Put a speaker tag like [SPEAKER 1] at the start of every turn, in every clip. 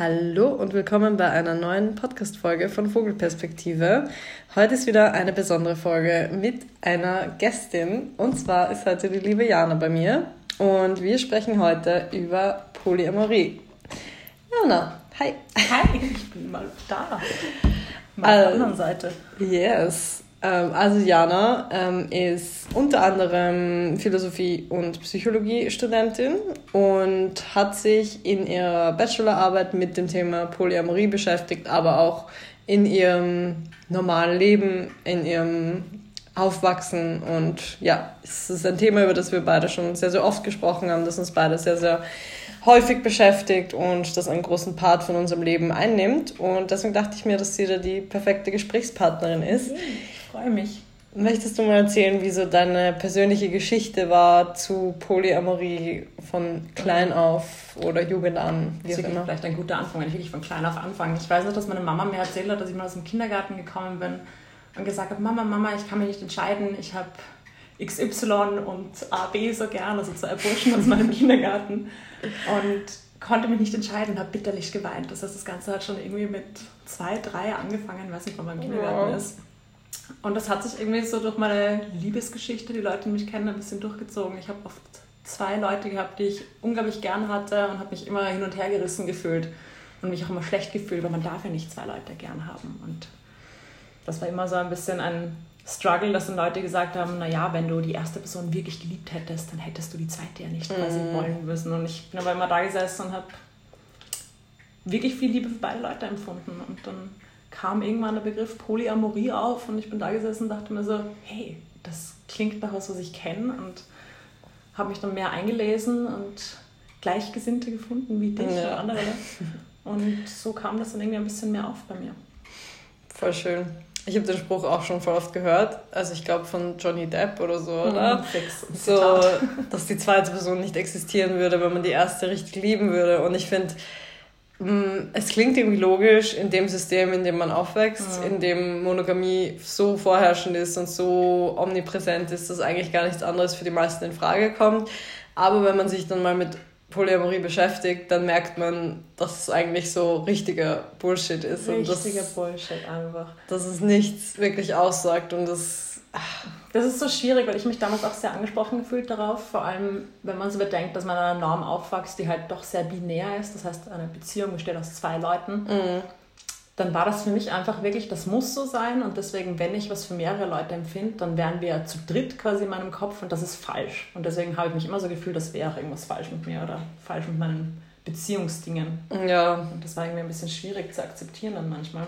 [SPEAKER 1] Hallo und willkommen bei einer neuen Podcast-Folge von Vogelperspektive. Heute ist wieder eine besondere Folge mit einer Gästin und zwar ist heute die liebe Jana bei mir und wir sprechen heute über Polyamorie. Jana, hi.
[SPEAKER 2] Hi, ich bin mal da. Mal auf der anderen Seite.
[SPEAKER 1] Yes. Ähm, Jana ähm, ist unter anderem Philosophie- und Psychologie-Studentin und hat sich in ihrer Bachelorarbeit mit dem Thema Polyamorie beschäftigt, aber auch in ihrem normalen Leben, in ihrem Aufwachsen. Und ja, es ist ein Thema, über das wir beide schon sehr, sehr oft gesprochen haben, das uns beide sehr, sehr häufig beschäftigt und das einen großen Part von unserem Leben einnimmt. Und deswegen dachte ich mir, dass sie da die perfekte Gesprächspartnerin ist.
[SPEAKER 2] Ich freue mich.
[SPEAKER 1] Möchtest du mal erzählen, wie so deine persönliche Geschichte war zu Polyamorie von klein auf oder Jugend an?
[SPEAKER 2] Wie das ist vielleicht ein guter Anfang, wenn ich wirklich von klein auf anfange. Ich weiß noch, dass meine Mama mir erzählt hat, dass ich mal aus dem Kindergarten gekommen bin und gesagt habe, Mama, Mama, ich kann mich nicht entscheiden, ich habe XY und AB so gern, also zwei Burschen aus meinem Kindergarten und konnte mich nicht entscheiden habe bitterlich geweint. Das heißt, das Ganze hat schon irgendwie mit zwei, drei angefangen, ich weiß nicht, wann mein Kindergarten wow. ist. Und das hat sich irgendwie so durch meine Liebesgeschichte, die Leute, die mich kennen, ein bisschen durchgezogen. Ich habe oft zwei Leute gehabt, die ich unglaublich gern hatte und habe mich immer hin und her gerissen gefühlt und mich auch immer schlecht gefühlt, weil man darf ja nicht zwei Leute gern haben. Und das war immer so ein bisschen ein Struggle, dass dann Leute gesagt haben, naja, wenn du die erste Person wirklich geliebt hättest, dann hättest du die zweite ja nicht quasi mm. wollen müssen. Und ich bin aber immer da gesessen und habe wirklich viel Liebe für beide Leute empfunden. Und dann kam irgendwann der Begriff Polyamorie auf und ich bin da gesessen und dachte mir so, hey, das klingt nach was, was ich kenne und habe mich dann mehr eingelesen und Gleichgesinnte gefunden wie dich ja. und andere. Und so kam das dann irgendwie ein bisschen mehr auf bei mir.
[SPEAKER 1] Voll schön. Ich habe den Spruch auch schon voll oft gehört. Also ich glaube von Johnny Depp oder so, oder? Mhm, fix. So, dass die zweite Person nicht existieren würde, wenn man die erste richtig lieben würde. Und ich finde, es klingt irgendwie logisch in dem System, in dem man aufwächst, ja. in dem Monogamie so vorherrschend ist und so omnipräsent ist, dass eigentlich gar nichts anderes für die meisten in Frage kommt. Aber wenn man sich dann mal mit Polyamorie beschäftigt, dann merkt man, dass es eigentlich so richtiger Bullshit ist.
[SPEAKER 2] Richtiger Bullshit einfach.
[SPEAKER 1] Dass es nichts wirklich aussagt und das
[SPEAKER 2] das ist so schwierig, weil ich mich damals auch sehr angesprochen gefühlt darauf, vor allem wenn man so bedenkt, dass man in einer Norm aufwächst, die halt doch sehr binär ist, das heißt eine Beziehung besteht aus zwei Leuten, mhm. dann war das für mich einfach wirklich, das muss so sein und deswegen, wenn ich was für mehrere Leute empfinde, dann wären wir zu dritt quasi in meinem Kopf und das ist falsch. Und deswegen habe ich mich immer so gefühlt, das wäre irgendwas falsch mit mir oder falsch mit meinen Beziehungsdingen. Ja. Und das war irgendwie ein bisschen schwierig zu akzeptieren dann manchmal.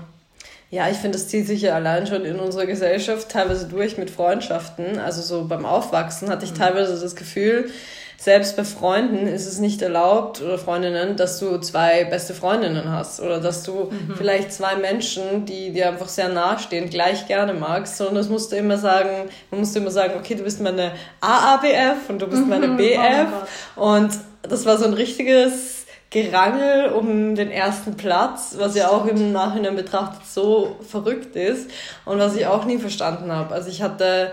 [SPEAKER 1] Ja, ich finde, das zieht sich ja allein schon in unserer Gesellschaft teilweise durch mit Freundschaften. Also so beim Aufwachsen hatte ich mhm. teilweise das Gefühl, selbst bei Freunden ist es nicht erlaubt oder Freundinnen, dass du zwei beste Freundinnen hast oder dass du mhm. vielleicht zwei Menschen, die dir einfach sehr nahestehen, gleich gerne magst, sondern das musst du immer sagen, man musste immer sagen, okay, du bist meine AABF und du bist meine. BF oh und das war so ein richtiges Gerangel um den ersten Platz, was ja auch im Nachhinein betrachtet so verrückt ist und was ich auch nie verstanden habe. Also ich hatte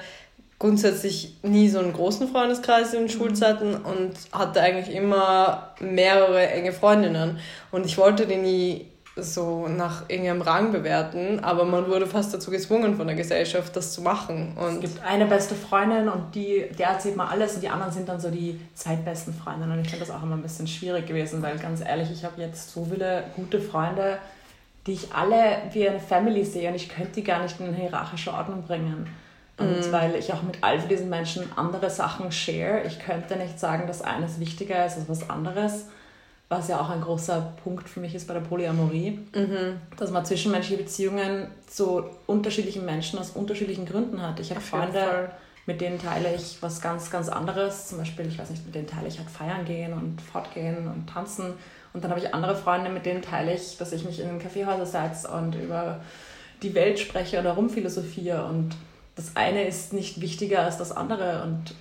[SPEAKER 1] grundsätzlich nie so einen großen Freundeskreis in den Schulzeiten und hatte eigentlich immer mehrere enge Freundinnen. Und ich wollte die nie so nach irgendeinem Rang bewerten, aber man wurde fast dazu gezwungen von der Gesellschaft, das zu machen.
[SPEAKER 2] Und es gibt eine beste Freundin und die, der erzählt mal alles und die anderen sind dann so die zweitbesten Freundinnen. Und ich finde das auch immer ein bisschen schwierig gewesen, weil ganz ehrlich, ich habe jetzt so viele gute Freunde, die ich alle wie eine Family sehe und ich könnte die gar nicht in eine hierarchische Ordnung bringen. Und mm. weil ich auch mit all diesen Menschen andere Sachen share, ich könnte nicht sagen, dass eines wichtiger ist als was anderes was ja auch ein großer Punkt für mich ist bei der Polyamorie, mhm. dass man zwischenmenschliche Beziehungen zu unterschiedlichen Menschen aus unterschiedlichen Gründen hat. Ich habe Freunde, mit denen teile ich was ganz, ganz anderes. Zum Beispiel, ich weiß nicht, mit denen teile ich halt feiern gehen und fortgehen und tanzen. Und dann habe ich andere Freunde, mit denen teile ich, dass ich mich in den Kaffeehäuser setze und über die Welt spreche oder rumphilosophiere. Und das eine ist nicht wichtiger als das andere. Und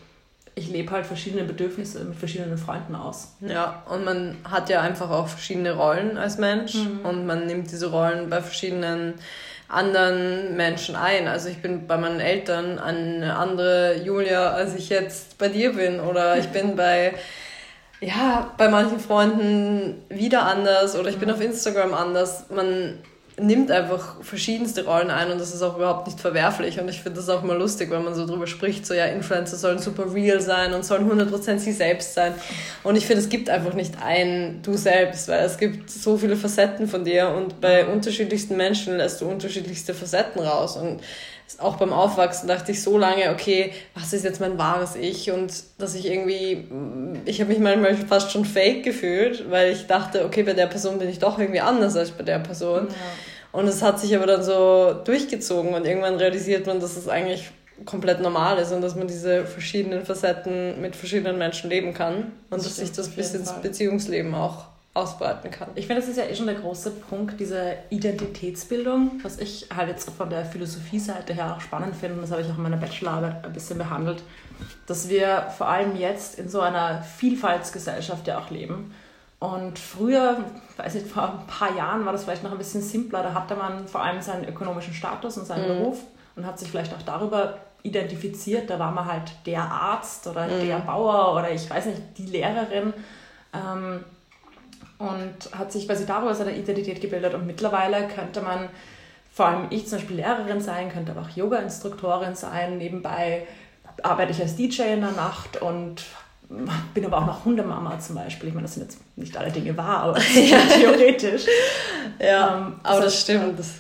[SPEAKER 2] ich lebe halt verschiedene Bedürfnisse mit verschiedenen Freunden aus.
[SPEAKER 1] Ja, und man hat ja einfach auch verschiedene Rollen als Mensch mhm. und man nimmt diese Rollen bei verschiedenen anderen Menschen ein. Also ich bin bei meinen Eltern eine andere Julia, als ich jetzt bei dir bin. Oder ich bin bei ja, bei manchen Freunden wieder anders oder ich bin auf Instagram anders. Man nimmt einfach verschiedenste Rollen ein und das ist auch überhaupt nicht verwerflich. Und ich finde das auch mal lustig, wenn man so drüber spricht, so ja, Influencer sollen super real sein und sollen 100% sie selbst sein. Und ich finde, es gibt einfach nicht ein du selbst, weil es gibt so viele Facetten von dir und bei unterschiedlichsten Menschen lässt du unterschiedlichste Facetten raus. Und auch beim Aufwachsen dachte ich so lange, okay, was ist jetzt mein wahres Ich? Und dass ich irgendwie, ich habe mich manchmal fast schon fake gefühlt, weil ich dachte, okay, bei der Person bin ich doch irgendwie anders als bei der Person. Ja. Und es hat sich aber dann so durchgezogen und irgendwann realisiert man, dass es eigentlich komplett normal ist und dass man diese verschiedenen Facetten mit verschiedenen Menschen leben kann und das dass sich das bis ins Beziehungsleben auch ausbreiten kann.
[SPEAKER 2] Ich finde, das ist ja eh schon der große Punkt, diese Identitätsbildung, was ich halt jetzt von der Philosophie-Seite her auch spannend finde, und das habe ich auch in meiner Bachelorarbeit ein bisschen behandelt, dass wir vor allem jetzt in so einer Vielfaltsgesellschaft ja auch leben. Und früher, weiß ich, vor ein paar Jahren war das vielleicht noch ein bisschen simpler, da hatte man vor allem seinen ökonomischen Status und seinen mhm. Beruf und hat sich vielleicht auch darüber identifiziert. Da war man halt der Arzt oder mhm. der Bauer oder ich weiß nicht, die Lehrerin. Ähm, und hat sich quasi darüber seine Identität gebildet. Und mittlerweile könnte man, vor allem ich zum Beispiel Lehrerin sein, könnte aber auch Yoga-Instruktorin sein. Nebenbei arbeite ich als DJ in der Nacht und bin aber auch noch Hundemama zum Beispiel. Ich meine, das sind jetzt nicht alle Dinge wahr, aber ja. theoretisch.
[SPEAKER 1] Ja, ähm, aber das, das stimmt. Das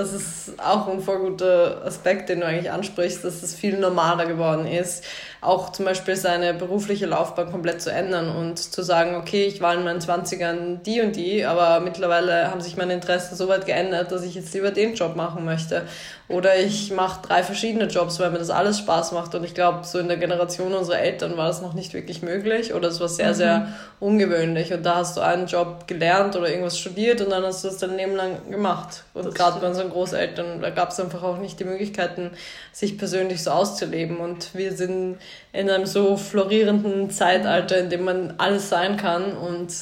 [SPEAKER 1] das ist auch ein voll guter Aspekt, den du eigentlich ansprichst, dass es viel normaler geworden ist, auch zum Beispiel seine berufliche Laufbahn komplett zu ändern und zu sagen, okay, ich war in meinen 20ern die und die, aber mittlerweile haben sich meine Interessen so weit geändert, dass ich jetzt lieber den Job machen möchte. Oder ich mache drei verschiedene Jobs, weil mir das alles Spaß macht. Und ich glaube, so in der Generation unserer Eltern war das noch nicht wirklich möglich oder es war sehr, mhm. sehr ungewöhnlich. Und da hast du einen Job gelernt oder irgendwas studiert und dann hast du das dein Leben lang gemacht. Und gerade bei unseren Großeltern, da gab es einfach auch nicht die Möglichkeiten, sich persönlich so auszuleben. Und wir sind in einem so florierenden Zeitalter, in dem man alles sein kann und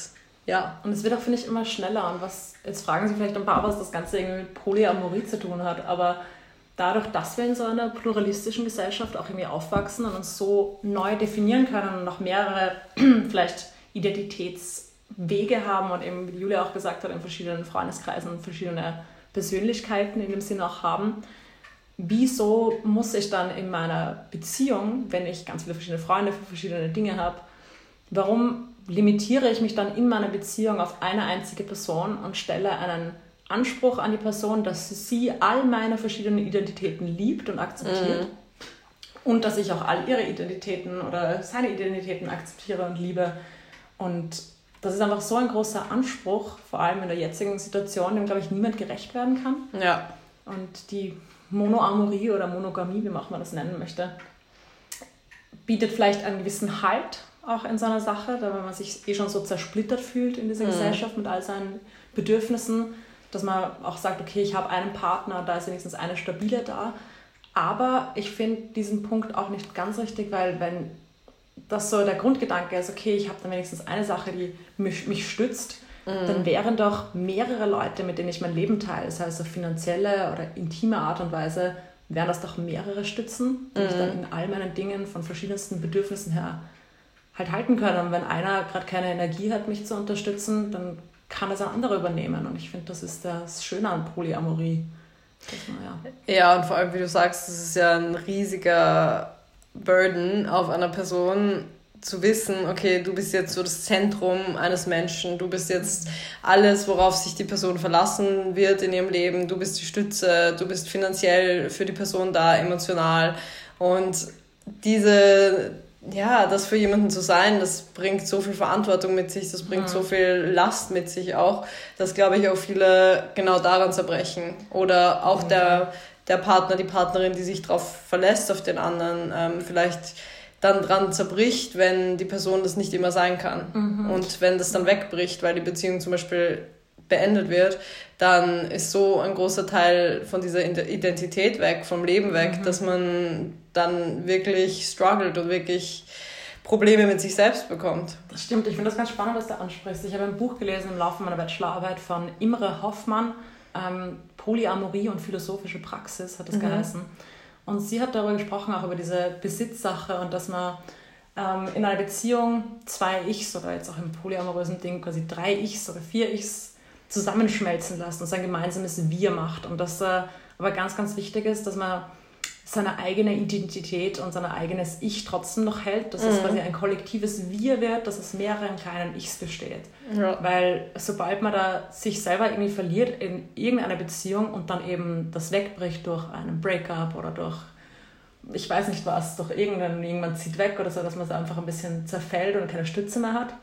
[SPEAKER 1] ja.
[SPEAKER 2] Und es wird auch, finde ich, immer schneller. Und was, jetzt fragen Sie vielleicht ein paar, was das Ganze irgendwie mit Polyamorie zu tun hat, aber dadurch, dass wir in so einer pluralistischen Gesellschaft auch irgendwie aufwachsen und uns so neu definieren können und noch mehrere vielleicht Identitätswege haben und eben, wie Julia auch gesagt hat, in verschiedenen Freundeskreisen verschiedene Persönlichkeiten in dem Sinne auch haben, wieso muss ich dann in meiner Beziehung, wenn ich ganz viele verschiedene Freunde für verschiedene Dinge habe, warum limitiere ich mich dann in meiner Beziehung auf eine einzige Person und stelle einen Anspruch an die Person, dass sie all meine verschiedenen Identitäten liebt und akzeptiert mhm. und dass ich auch all ihre Identitäten oder seine Identitäten akzeptiere und liebe. Und das ist einfach so ein großer Anspruch, vor allem in der jetzigen Situation, dem, glaube ich, niemand gerecht werden kann. Ja. Und die Monoamorie oder Monogamie, wie auch man das nennen möchte, bietet vielleicht einen gewissen Halt auch in so einer Sache, da wenn man sich eh schon so zersplittert fühlt in dieser mhm. Gesellschaft mit all seinen Bedürfnissen, dass man auch sagt, okay, ich habe einen Partner, da ist wenigstens eine stabile da. Aber ich finde diesen Punkt auch nicht ganz richtig, weil wenn das so der Grundgedanke ist, okay, ich habe dann wenigstens eine Sache, die mich, mich stützt, mhm. dann wären doch mehrere Leute, mit denen ich mein Leben teile, das heißt auf finanzielle oder intime Art und Weise, wären das doch mehrere Stützen, die mhm. ich dann in all meinen Dingen von verschiedensten Bedürfnissen her halt halten können. Und wenn einer gerade keine Energie hat, mich zu unterstützen, dann kann es ein anderer übernehmen. Und ich finde, das ist das Schöne an Polyamorie.
[SPEAKER 1] Man, ja. ja, und vor allem, wie du sagst, das ist ja ein riesiger Burden auf einer Person, zu wissen, okay, du bist jetzt so das Zentrum eines Menschen, du bist jetzt alles, worauf sich die Person verlassen wird in ihrem Leben, du bist die Stütze, du bist finanziell für die Person da, emotional. Und diese, ja, das für jemanden zu sein, das bringt so viel Verantwortung mit sich, das bringt mhm. so viel Last mit sich auch, dass, glaube ich, auch viele genau daran zerbrechen. Oder auch mhm. der, der Partner, die Partnerin, die sich darauf verlässt, auf den anderen, ähm, vielleicht dann dran zerbricht, wenn die Person das nicht immer sein kann. Mhm. Und wenn das dann wegbricht, weil die Beziehung zum Beispiel beendet wird, dann ist so ein großer Teil von dieser Identität weg, vom Leben weg, mhm. dass man dann wirklich struggelt und wirklich Probleme mit sich selbst bekommt.
[SPEAKER 2] Das stimmt, ich finde das ganz spannend, was du ansprichst. Ich habe ein Buch gelesen im Laufe meiner Bachelorarbeit von Imre Hoffmann, ähm, Polyamorie und philosophische Praxis hat das mhm. geheißen. Und sie hat darüber gesprochen, auch über diese Besitzsache und dass man ähm, in einer Beziehung zwei Ichs oder jetzt auch im polyamorösen Ding quasi drei Ichs oder vier Ichs zusammenschmelzen lässt und sein gemeinsames Wir macht. Und dass äh, aber ganz, ganz wichtig ist, dass man seine eigene Identität und sein eigenes Ich trotzdem noch hält, dass mhm. es quasi ein kollektives Wir wird, dass es mehreren kleinen Ichs besteht. Ja. Weil sobald man da sich selber irgendwie verliert in irgendeiner Beziehung und dann eben das wegbricht durch einen Breakup oder durch ich weiß nicht was, durch irgendwann, irgendwann zieht weg oder so, dass man es einfach ein bisschen zerfällt und keine Stütze mehr hat,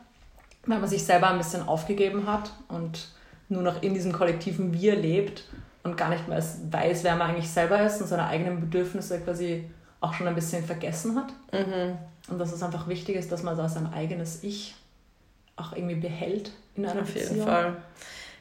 [SPEAKER 2] weil man sich selber ein bisschen aufgegeben hat und nur noch in diesem kollektiven Wir lebt und gar nicht mehr weiß, wer man eigentlich selber ist und seine eigenen Bedürfnisse quasi auch schon ein bisschen vergessen hat. Mhm. Und dass es einfach wichtig ist, dass man da sein eigenes Ich auch irgendwie behält in einer Auf Beziehung. Auf jeden Fall.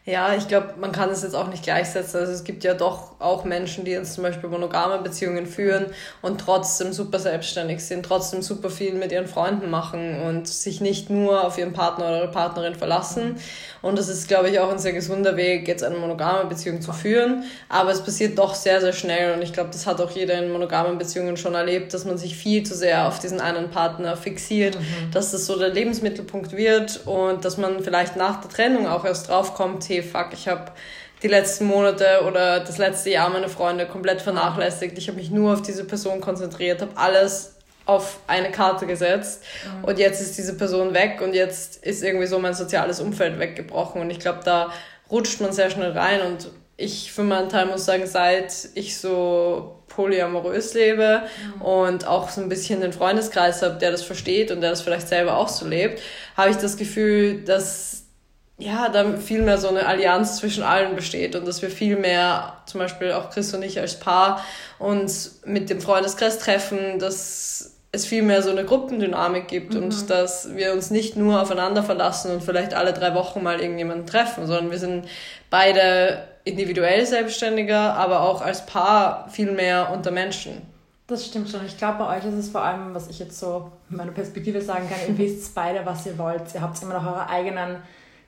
[SPEAKER 1] Ja, ich glaube, man kann es jetzt auch nicht gleichsetzen. Also es gibt ja doch auch Menschen, die jetzt zum Beispiel monogame Beziehungen führen und trotzdem super selbstständig sind, trotzdem super viel mit ihren Freunden machen und sich nicht nur auf ihren Partner oder Partnerin verlassen. Und das ist, glaube ich, auch ein sehr gesunder Weg, jetzt eine monogame Beziehung zu führen. Aber es passiert doch sehr, sehr schnell. Und ich glaube, das hat auch jeder in monogamen Beziehungen schon erlebt, dass man sich viel zu sehr auf diesen einen Partner fixiert, mhm. dass das so der Lebensmittelpunkt wird und dass man vielleicht nach der Trennung auch erst draufkommt, okay, fuck, ich habe die letzten Monate oder das letzte Jahr meine Freunde komplett vernachlässigt. Ich habe mich nur auf diese Person konzentriert, habe alles auf eine Karte gesetzt mhm. und jetzt ist diese Person weg und jetzt ist irgendwie so mein soziales Umfeld weggebrochen und ich glaube, da rutscht man sehr schnell rein und ich für meinen Teil muss sagen, seit ich so polyamorös lebe mhm. und auch so ein bisschen den Freundeskreis habe, der das versteht und der das vielleicht selber auch so lebt, habe ich das Gefühl, dass ja, da viel mehr so eine Allianz zwischen allen besteht und dass wir viel mehr, zum Beispiel auch Chris und ich als Paar, uns mit dem Freundeskreis treffen, dass es viel mehr so eine Gruppendynamik gibt mhm. und dass wir uns nicht nur aufeinander verlassen und vielleicht alle drei Wochen mal irgendjemanden treffen, sondern wir sind beide individuell selbstständiger, aber auch als Paar viel mehr unter Menschen.
[SPEAKER 2] Das stimmt schon. Ich glaube, bei euch ist es vor allem, was ich jetzt so in meiner Perspektive sagen kann, ihr wisst beide, was ihr wollt. Ihr habt immer noch eure eigenen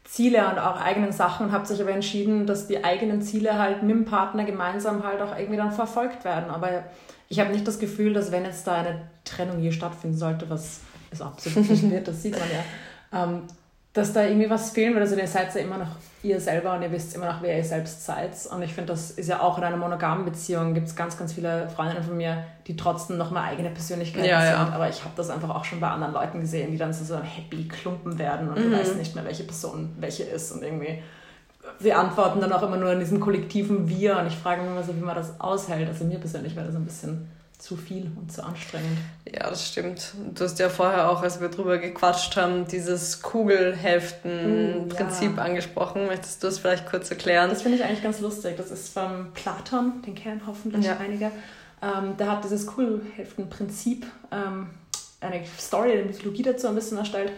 [SPEAKER 2] Ziele und auch eigenen Sachen und habt sich aber entschieden, dass die eigenen Ziele halt mit dem Partner gemeinsam halt auch irgendwie dann verfolgt werden. Aber ich habe nicht das Gefühl, dass wenn jetzt da eine Trennung hier stattfinden sollte, was es absolut nicht wird, das sieht man ja, ähm, dass da irgendwie was fehlen würde. Also ihr seid ja immer noch ihr selber und ihr wisst immer noch, wer ihr selbst seid. Und ich finde, das ist ja auch in einer monogamen Beziehung, gibt es ganz, ganz viele Freundinnen von mir, die trotzdem noch mal eigene Persönlichkeiten ja, sind. Ja. Aber ich habe das einfach auch schon bei anderen Leuten gesehen, die dann so, so ein happy Klumpen werden und mhm. du weißt nicht mehr, welche Person welche ist. Und irgendwie, sie antworten dann auch immer nur in diesem kollektiven Wir. Und ich frage mich immer so, wie man das aushält. Also mir persönlich wäre das ein bisschen zu viel und zu anstrengend.
[SPEAKER 1] Ja, das stimmt. Du hast ja vorher auch, als wir drüber gequatscht haben, dieses Kugelhälften-Prinzip mm, ja. angesprochen. Möchtest du es vielleicht kurz erklären?
[SPEAKER 2] Das finde ich eigentlich ganz lustig. Das ist von Platon, den kennen hoffentlich ja. einige. Ähm, der hat dieses Kugelhälften-Prinzip, ähm, eine Story, eine Mythologie dazu ein bisschen erstellt,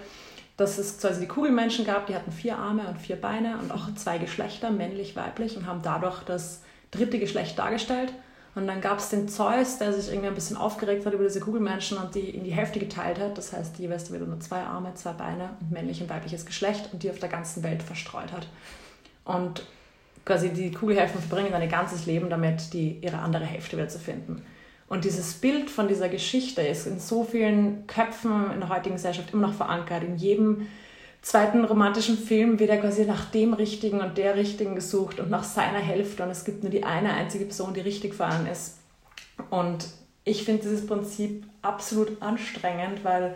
[SPEAKER 2] dass es quasi die Kugelmenschen gab, die hatten vier Arme und vier Beine und auch zwei Geschlechter, männlich, weiblich, und haben dadurch das dritte Geschlecht dargestellt. Und dann gab es den Zeus, der sich irgendwie ein bisschen aufgeregt hat über diese Kugelmenschen und die in die Hälfte geteilt hat. Das heißt, jeweils wieder nur zwei Arme, zwei Beine und männlich und weibliches Geschlecht und die auf der ganzen Welt verstreut hat. Und quasi die Kugelhälften verbringen dann ihr ganzes Leben damit, die, ihre andere Hälfte wieder zu finden. Und dieses Bild von dieser Geschichte ist in so vielen Köpfen in der heutigen Gesellschaft immer noch verankert. In jedem zweiten romantischen Film wird er quasi nach dem Richtigen und der Richtigen gesucht und nach seiner Hälfte und es gibt nur die eine einzige Person, die richtig für einen ist. Und ich finde dieses Prinzip absolut anstrengend, weil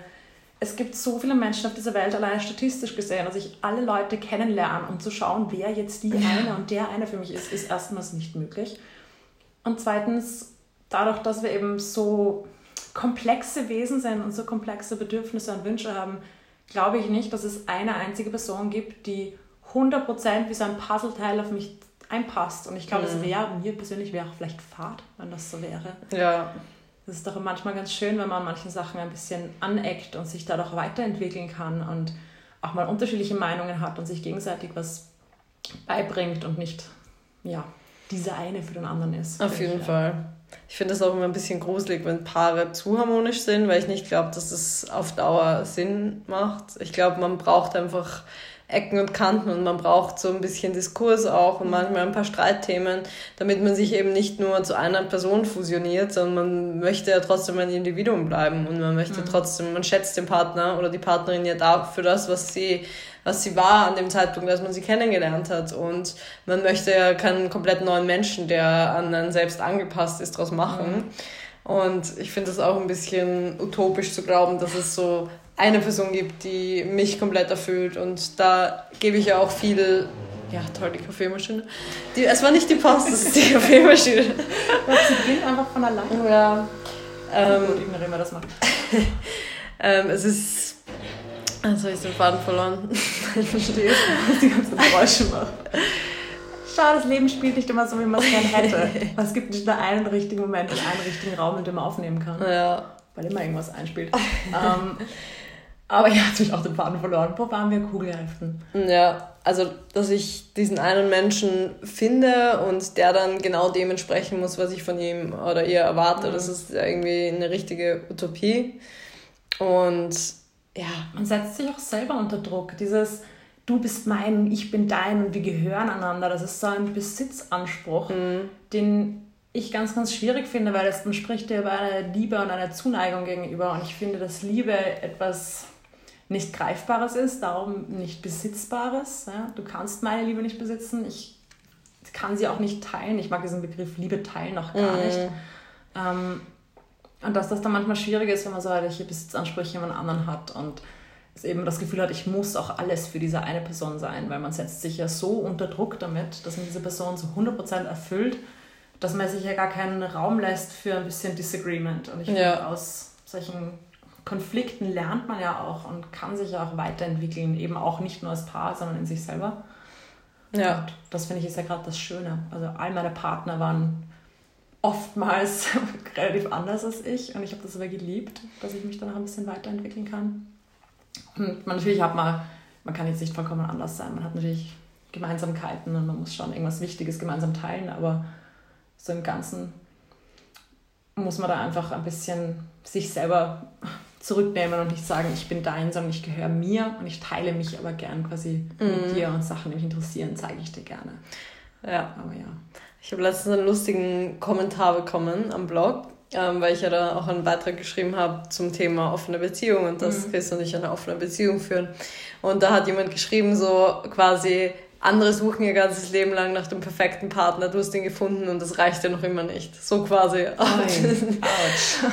[SPEAKER 2] es gibt so viele Menschen auf dieser Welt, allein statistisch gesehen, dass ich alle Leute kennenlernen, um zu schauen, wer jetzt die eine und der eine für mich ist, ist erstmals nicht möglich. Und zweitens, dadurch, dass wir eben so komplexe Wesen sind und so komplexe Bedürfnisse und Wünsche haben, glaube ich nicht, dass es eine einzige Person gibt, die 100% wie so ein Puzzleteil auf mich einpasst. Und ich glaube, es mhm. wäre, mir persönlich wäre auch vielleicht Fahrt, wenn das so wäre. Ja. Das ist doch manchmal ganz schön, wenn man an manchen Sachen ein bisschen aneckt und sich dadurch weiterentwickeln kann und auch mal unterschiedliche Meinungen hat und sich gegenseitig was beibringt und nicht, ja, diese eine für den anderen ist.
[SPEAKER 1] Auf jeden Fall. Ich finde es auch immer ein bisschen gruselig, wenn Paare zu harmonisch sind, weil ich nicht glaube, dass es auf Dauer Sinn macht. Ich glaube, man braucht einfach Ecken und Kanten und man braucht so ein bisschen Diskurs auch und manchmal ein paar Streitthemen, damit man sich eben nicht nur zu einer Person fusioniert, sondern man möchte ja trotzdem ein Individuum bleiben und man möchte mhm. trotzdem, man schätzt den Partner oder die Partnerin ja da für das, was sie was sie war an dem Zeitpunkt, als man sie kennengelernt hat. Und man möchte ja keinen komplett neuen Menschen, der an einen selbst angepasst ist, daraus machen. Mhm. Und ich finde es auch ein bisschen utopisch zu glauben, dass es so eine Person gibt, die mich komplett erfüllt. Und da gebe ich ja auch viel. Ja, toll, die Kaffeemaschine. Die, es war nicht die Post, es ist die Kaffeemaschine.
[SPEAKER 2] Sie bringt einfach von alleine. Ja. Ähm, Gut, ignorieren wir das mal.
[SPEAKER 1] ähm, es ist. Also, ich den Faden verloren.
[SPEAKER 2] ich verstehe, was die ganzen Geräusche macht. Schau, das Leben spielt nicht immer so, wie man es gerne hätte. Es gibt nicht nur einen richtigen Moment und einen richtigen Raum, in dem man aufnehmen kann. Ja. Weil immer irgendwas einspielt. ähm, aber jetzt habe ich auch den Faden verloren. Wo waren wir? Kugelhälften.
[SPEAKER 1] Ja, also, dass ich diesen einen Menschen finde und der dann genau dementsprechend muss, was ich von ihm oder ihr erwarte. Mhm. Das ist irgendwie eine richtige Utopie. Und ja.
[SPEAKER 2] Man setzt sich auch selber unter Druck. Dieses, du bist mein, ich bin dein und wir gehören einander. Das ist so ein Besitzanspruch, mhm. den ich ganz, ganz schwierig finde, weil es, man spricht ja über eine Liebe und eine Zuneigung gegenüber. Und ich finde, dass Liebe etwas nicht Greifbares ist, darum nicht Besitzbares. Ja? Du kannst meine Liebe nicht besitzen, ich kann sie auch nicht teilen. Ich mag diesen Begriff Liebe teilen auch gar mm. nicht. Ähm, und dass das dann manchmal schwierig ist, wenn man solche Besitzansprüche jemand anderen hat und es eben das Gefühl hat, ich muss auch alles für diese eine Person sein, weil man setzt sich ja so unter Druck damit, dass man diese Person zu 100% erfüllt, dass man sich ja gar keinen Raum lässt für ein bisschen Disagreement. Und ich ja. finde, aus solchen Konflikten lernt man ja auch und kann sich ja auch weiterentwickeln, eben auch nicht nur als Paar, sondern in sich selber. Ja. Und das finde ich ist ja gerade das Schöne. Also all meine Partner waren oftmals relativ anders als ich und ich habe das aber geliebt, dass ich mich dann auch ein bisschen weiterentwickeln kann. Und man, natürlich hat man, man kann jetzt nicht vollkommen anders sein. Man hat natürlich Gemeinsamkeiten und man muss schon irgendwas Wichtiges gemeinsam teilen, aber so im Ganzen muss man da einfach ein bisschen sich selber zurücknehmen und nicht sagen, ich bin dein, sondern ich gehöre mir und ich teile mich aber gern quasi mm. mit mhm. dir und Sachen, die mich interessieren, zeige ich dir gerne.
[SPEAKER 1] Ja. Aber ja. Ich habe letztens einen lustigen Kommentar bekommen am Blog, ähm, weil ich ja da auch einen Beitrag geschrieben habe zum Thema offene Beziehung und dass mm. Chris und ich eine offene Beziehung führen. Und da hat jemand geschrieben, so quasi, andere suchen ihr ganzes Leben lang nach dem perfekten Partner, du hast ihn gefunden und das reicht ja noch immer nicht. So quasi.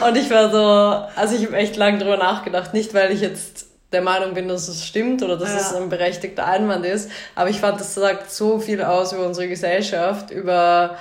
[SPEAKER 1] und ich war so, also ich habe echt lange drüber nachgedacht, nicht weil ich jetzt der Meinung bin, dass es stimmt oder dass ja. es ein berechtigter Einwand ist, aber ich fand, das sagt so viel aus über unsere Gesellschaft, über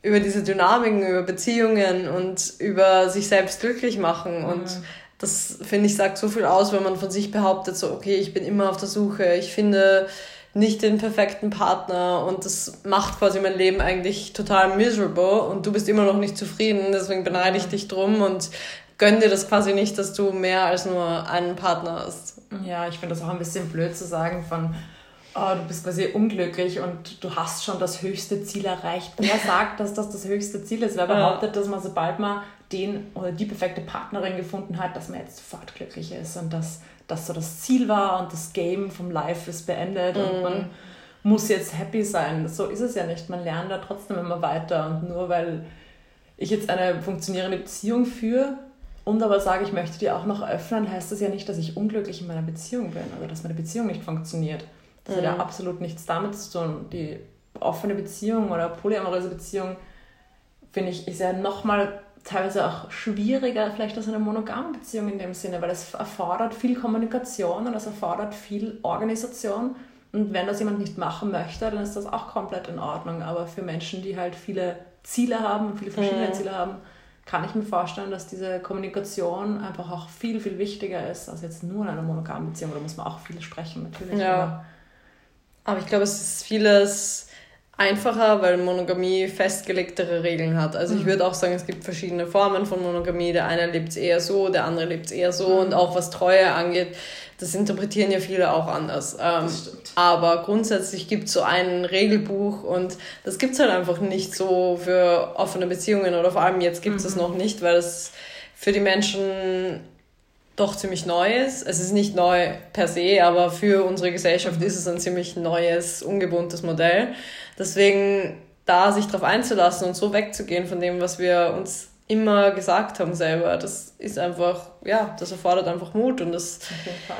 [SPEAKER 1] über diese Dynamiken, über Beziehungen und über sich selbst glücklich machen und mhm. das finde ich sagt so viel aus, wenn man von sich behauptet so okay, ich bin immer auf der Suche, ich finde nicht den perfekten Partner und das macht quasi mein Leben eigentlich total miserable und du bist immer noch nicht zufrieden, deswegen beneide ich dich drum und gönn dir das quasi nicht, dass du mehr als nur einen Partner hast.
[SPEAKER 2] Ja, ich finde das auch ein bisschen blöd zu sagen von, oh, du bist quasi unglücklich und du hast schon das höchste Ziel erreicht. Wer sagt, dass das das höchste Ziel ist? Wer behauptet, dass man sobald man den oder die perfekte Partnerin gefunden hat, dass man jetzt sofort glücklich ist und dass das so das Ziel war und das Game vom Life ist beendet mhm. und man muss jetzt happy sein. So ist es ja nicht. Man lernt da trotzdem immer weiter und nur weil ich jetzt eine funktionierende Beziehung führe und aber sage, ich möchte die auch noch öffnen, heißt das ja nicht, dass ich unglücklich in meiner Beziehung bin oder dass meine Beziehung nicht funktioniert. Das mhm. hat ja mhm. absolut nichts damit zu tun. Die offene Beziehung oder polyamoröse Beziehung, finde ich, ist ja nochmal teilweise auch schwieriger vielleicht als eine monogame Beziehung in dem Sinne, weil es erfordert viel Kommunikation und es erfordert viel Organisation. Und wenn das jemand nicht machen möchte, dann ist das auch komplett in Ordnung. Aber für Menschen, die halt viele Ziele haben und viele verschiedene mhm. Ziele haben, kann ich mir vorstellen, dass diese Kommunikation einfach auch viel, viel wichtiger ist als jetzt nur in einer monogamen Beziehung. Da muss man auch viel sprechen, natürlich.
[SPEAKER 1] Ja. Aber, ich glaube, es ist vieles einfacher, weil Monogamie festgelegtere Regeln hat. Also ich mhm. würde auch sagen, es gibt verschiedene Formen von Monogamie. Der eine lebt es eher so, der andere lebt es eher so. Mhm. Und auch was Treue angeht, das interpretieren ja viele auch anders. Ähm, aber grundsätzlich gibt es so ein Regelbuch und das gibt es halt einfach nicht so für offene Beziehungen oder vor allem jetzt gibt es mhm. es noch nicht, weil es für die Menschen doch ziemlich neu ist. Es ist nicht neu per se, aber für unsere Gesellschaft ist es ein ziemlich neues, ungewohntes Modell. Deswegen da sich darauf einzulassen und so wegzugehen von dem, was wir uns immer gesagt haben selber, das ist einfach, ja, das erfordert einfach Mut und das. Auf jeden Fall.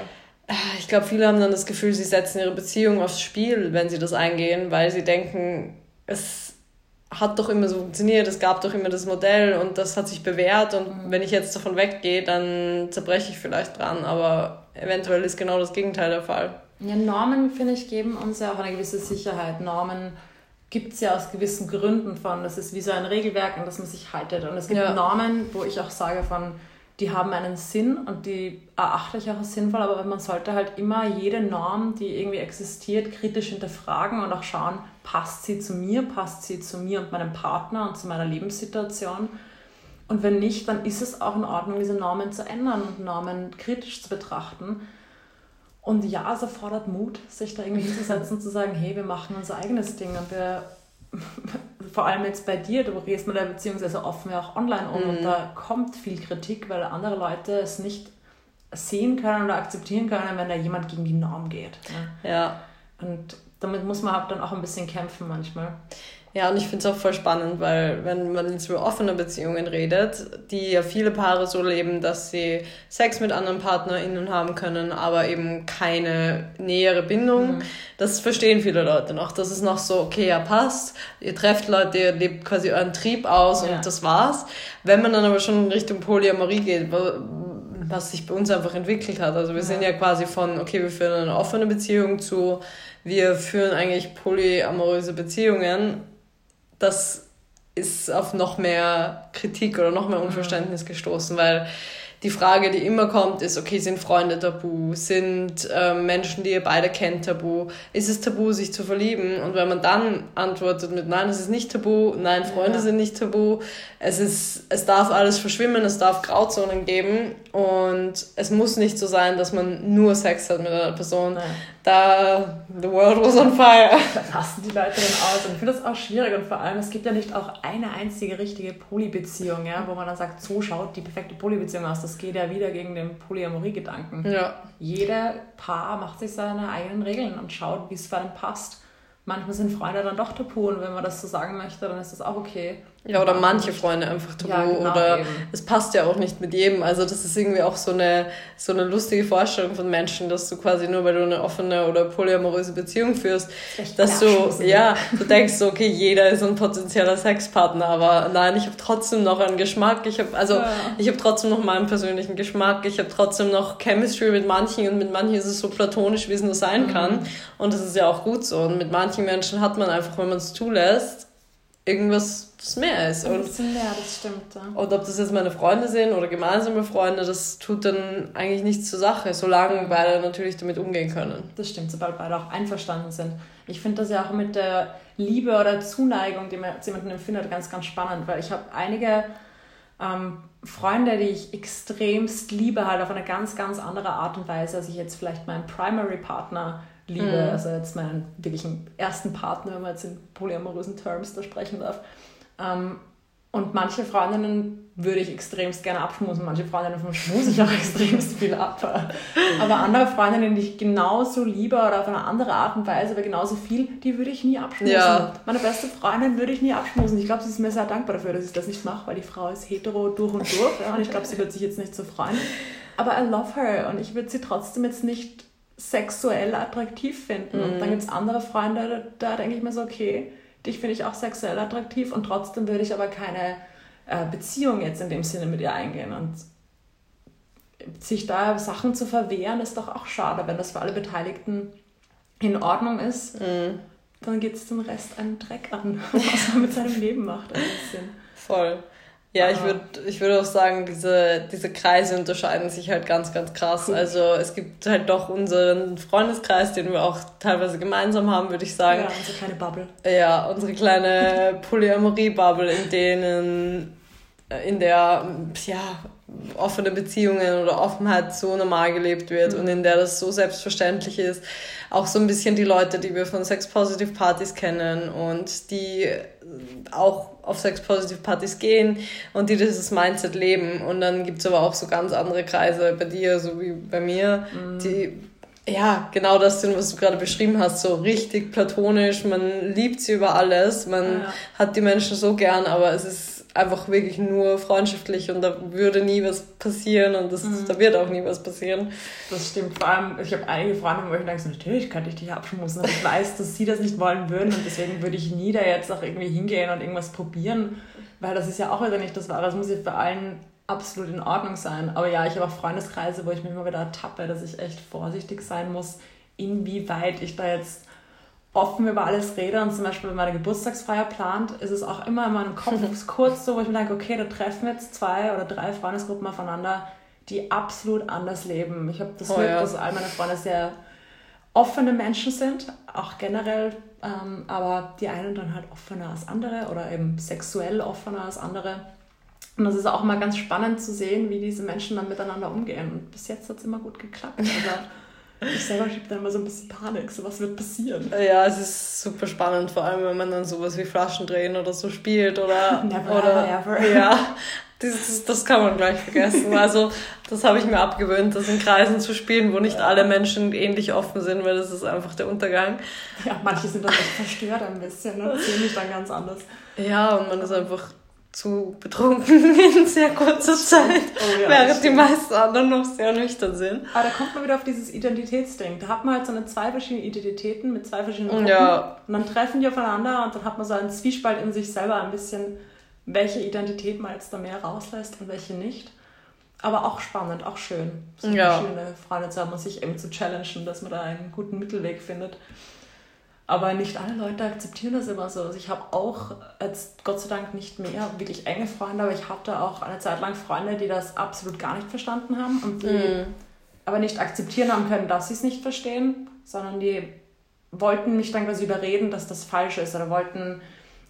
[SPEAKER 1] Ich glaube, viele haben dann das Gefühl, sie setzen ihre Beziehung aufs Spiel, wenn sie das eingehen, weil sie denken, es hat doch immer so funktioniert, es gab doch immer das Modell und das hat sich bewährt und mhm. wenn ich jetzt davon weggehe, dann zerbreche ich vielleicht dran, aber eventuell ist genau das Gegenteil der Fall.
[SPEAKER 2] Ja, Normen, finde ich, geben uns ja auch eine gewisse Sicherheit. Normen gibt es ja aus gewissen Gründen von, das ist wie so ein Regelwerk, an das man sich haltet. Und es gibt ja. Normen, wo ich auch sage von, die haben einen Sinn und die erachte ich auch als sinnvoll, aber man sollte halt immer jede Norm, die irgendwie existiert, kritisch hinterfragen und auch schauen, passt sie zu mir, passt sie zu mir und meinem Partner und zu meiner Lebenssituation. Und wenn nicht, dann ist es auch in Ordnung, diese Normen zu ändern und Normen kritisch zu betrachten. Und ja, es erfordert Mut, sich da irgendwie hinzusetzen und zu sagen, hey, wir machen unser eigenes Ding und wir vor allem jetzt bei dir, du gehst mit der Beziehung sehr, sehr offen ja auch online um mhm. und da kommt viel Kritik, weil andere Leute es nicht sehen können oder akzeptieren können, wenn da jemand gegen die Norm geht. Ne? Ja. Und damit muss man halt dann auch ein bisschen kämpfen manchmal.
[SPEAKER 1] Ja, und ich finde es auch voll spannend, weil wenn man jetzt über offene Beziehungen redet, die ja viele Paare so leben, dass sie Sex mit anderen PartnerInnen haben können, aber eben keine nähere Bindung, mhm. das verstehen viele Leute noch. Das ist noch so, okay, ja, passt, ihr trefft Leute, ihr lebt quasi euren Trieb aus ja. und das war's. Wenn man dann aber schon in Richtung Polyamorie geht, was sich bei uns einfach entwickelt hat. Also wir ja. sind ja quasi von, okay, wir führen eine offene Beziehung zu, wir führen eigentlich polyamoröse Beziehungen das ist auf noch mehr Kritik oder noch mehr Unverständnis gestoßen, weil die Frage, die immer kommt, ist, okay, sind Freunde tabu? Sind äh, Menschen, die ihr beide kennt, tabu? Ist es tabu, sich zu verlieben? Und wenn man dann antwortet mit, nein, es ist nicht tabu, nein, Freunde ja. sind nicht tabu, es, ist, es darf alles verschwimmen, es darf Grauzonen geben und es muss nicht so sein, dass man nur Sex hat mit einer Person. Nein. Da, the world was on fire.
[SPEAKER 2] Da passen die Leute dann aus. Und ich finde das auch schwierig und vor allem, es gibt ja nicht auch eine einzige richtige Polybeziehung, ja, wo man dann sagt, so schaut die perfekte Polybeziehung aus. Das geht ja wieder gegen den Polyamorie-Gedanken. Ja. Jeder Paar macht sich seine eigenen Regeln und schaut, wie es für einen passt manchmal sind Freunde dann doch tabu und wenn man das so sagen möchte, dann ist das auch okay.
[SPEAKER 1] Ja, oder manche Freunde einfach tabu ja, genau, oder eben. es passt ja auch nicht mit jedem. Also das ist irgendwie auch so eine, so eine lustige Vorstellung von Menschen, dass du quasi nur, weil du eine offene oder polyamoröse Beziehung führst, dass du, ja, du denkst so, okay, jeder ist ein potenzieller Sexpartner, aber nein, ich habe trotzdem noch einen Geschmack, ich habe also ja. ich habe trotzdem noch meinen persönlichen Geschmack, ich habe trotzdem noch Chemistry mit manchen und mit manchen ist es so platonisch, wie es nur sein mhm. kann und das ist ja auch gut so und mit manchen Menschen hat man einfach, wenn man es zulässt, irgendwas, das mehr ist.
[SPEAKER 2] Ein bisschen mehr, das stimmt. Ja.
[SPEAKER 1] Und ob das jetzt meine Freunde sind oder gemeinsame Freunde, das tut dann eigentlich nichts zur Sache, solange beide natürlich damit umgehen können.
[SPEAKER 2] Das stimmt, sobald beide auch einverstanden sind. Ich finde das ja auch mit der Liebe oder Zuneigung, die man zu jemandem empfindet, ganz, ganz spannend, weil ich habe einige ähm, Freunde, die ich extremst liebe, halt auf eine ganz, ganz andere Art und Weise, als ich jetzt vielleicht meinen Primary Partner liebe. Mhm. Also jetzt meinen wirklichen ersten Partner, wenn man jetzt in polyamorösen Terms da sprechen darf. Ähm, und manche Freundinnen würde ich extremst gerne abschmusen, manche Freundinnen schmuse ich auch extremst viel ab. Aber andere Freundinnen, die ich genauso liebe oder auf eine andere Art und Weise, aber genauso viel, die würde ich nie abschmusen. Ja. Meine beste Freundin würde ich nie abschmusen. Ich glaube, sie ist mir sehr dankbar dafür, dass ich das nicht mache, weil die Frau ist hetero durch und durch. Ja, und ich glaube, sie wird sich jetzt nicht so freuen. Aber I love her und ich würde sie trotzdem jetzt nicht sexuell attraktiv finden. Mhm. Und dann mhm. gibt es andere Freunde, da, da denke ich mir so, okay, dich finde ich auch sexuell attraktiv und trotzdem würde ich aber keine äh, Beziehung jetzt in dem Sinne mit ihr eingehen. Und sich da Sachen zu verwehren, ist doch auch schade, wenn das für alle Beteiligten in Ordnung ist. Mhm. Dann geht es den Rest einen Dreck an, was man mit seinem Leben macht. Ein bisschen.
[SPEAKER 1] Voll. Ja, ich würde ich würd auch sagen, diese, diese Kreise unterscheiden sich halt ganz, ganz krass. Also es gibt halt doch unseren Freundeskreis, den wir auch teilweise gemeinsam haben, würde ich sagen.
[SPEAKER 2] Ja, unsere kleine Bubble.
[SPEAKER 1] Ja, unsere kleine Polyamorie-Bubble, in denen in der ja, offene Beziehungen oder Offenheit so normal gelebt wird mhm. und in der das so selbstverständlich ist. Auch so ein bisschen die Leute, die wir von Sex-Positive-Partys kennen und die auch auf Sex-Positive-Partys gehen und die dieses Mindset leben. Und dann gibt es aber auch so ganz andere Kreise bei dir, so wie bei mir, mhm. die ja, genau das, was du gerade beschrieben hast, so richtig platonisch, man liebt sie über alles, man ja. hat die Menschen so gern, aber es ist einfach wirklich nur freundschaftlich und da würde nie was passieren und das, mhm. da wird auch nie was passieren.
[SPEAKER 2] Das stimmt. Vor allem, ich habe einige Freunde, wo ich denke, so, natürlich könnte ich dich abschmusen, aber ich weiß, dass sie das nicht wollen würden und deswegen würde ich nie da jetzt auch irgendwie hingehen und irgendwas probieren, weil das ist ja auch wieder nicht das Wahre. Das muss ja für allen absolut in Ordnung sein. Aber ja, ich habe auch Freundeskreise, wo ich mich immer wieder ertappe, dass ich echt vorsichtig sein muss, inwieweit ich da jetzt offen über alles rede und zum Beispiel, wenn man eine Geburtstagsfeier plant, ist es auch immer in meinem Kopf kurz so, wo ich mir denke, okay, da treffen jetzt zwei oder drei Freundesgruppen aufeinander, die absolut anders leben. Ich habe das oh, Glück, ja. dass all meine Freunde sehr offene Menschen sind, auch generell, ähm, aber die einen dann halt offener als andere oder eben sexuell offener als andere. Und das ist auch mal ganz spannend zu sehen, wie diese Menschen dann miteinander umgehen. Und bis jetzt hat es immer gut geklappt. Also, ich selber schiebe dann immer so ein bisschen Panik, so was wird passieren.
[SPEAKER 1] Ja, es ist super spannend, vor allem wenn man dann sowas wie Flaschen drehen oder so spielt oder. Never, oder ever. Ja, das, das kann man gleich vergessen. Also, das habe ich mir abgewöhnt, das in Kreisen zu spielen, wo nicht alle Menschen ähnlich offen sind, weil das ist einfach der Untergang.
[SPEAKER 2] Ja, manche sind dann echt verstört ein bisschen und sehen mich dann ganz anders.
[SPEAKER 1] Ja, und man ist einfach zu betrunken in sehr kurzer Zeit, oh ja, während die meisten anderen noch sehr nüchtern sind.
[SPEAKER 2] Aber da kommt man wieder auf dieses Identitätsding. Da hat man halt so eine zwei verschiedene Identitäten mit zwei verschiedenen Gruppen. Ja. Und dann treffen die aufeinander und dann hat man so einen Zwiespalt in sich selber ein bisschen, welche Identität man jetzt da mehr rauslässt und welche nicht. Aber auch spannend, auch schön, so ja. verschiedene Freunde zu haben und sich eben zu challengen, dass man da einen guten Mittelweg findet. Aber nicht alle Leute akzeptieren das immer so. Also ich habe auch jetzt Gott sei Dank nicht mehr wirklich enge Freunde, aber ich hatte auch eine Zeit lang Freunde, die das absolut gar nicht verstanden haben und die mhm. aber nicht akzeptieren haben können, dass sie es nicht verstehen, sondern die wollten mich dann quasi überreden, dass das falsch ist oder wollten,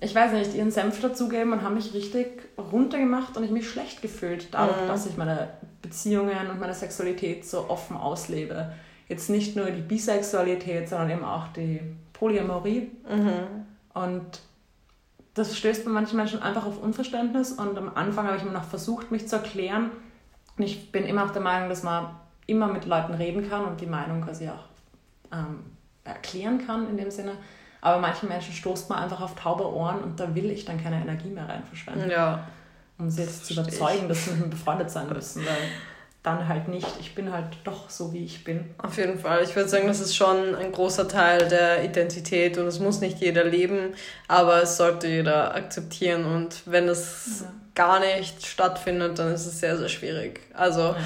[SPEAKER 2] ich weiß nicht, ihren Senf dazugeben und haben mich richtig runtergemacht und ich mich schlecht gefühlt dadurch, mhm. dass ich meine Beziehungen und meine Sexualität so offen auslebe. Jetzt nicht nur die Bisexualität, sondern eben auch die Polyamorie. Mhm. Und das stößt bei manchen Menschen einfach auf Unverständnis. Und am Anfang habe ich immer noch versucht, mich zu erklären. Und ich bin immer auch der Meinung, dass man immer mit Leuten reden kann und die Meinung quasi auch ähm, erklären kann in dem Sinne. Aber manchen Menschen stoßt man einfach auf taube Ohren und da will ich dann keine Energie mehr rein verschwenden. Ja. Um sie jetzt zu überzeugen, dass sie mit mir befreundet sein müssen. Weil dann halt nicht. Ich bin halt doch so, wie ich bin.
[SPEAKER 1] Auf jeden Fall. Ich würde sagen, das ist schon ein großer Teil der Identität und es muss nicht jeder leben, aber es sollte jeder akzeptieren und wenn es ja. gar nicht stattfindet, dann ist es sehr, sehr schwierig. Also ja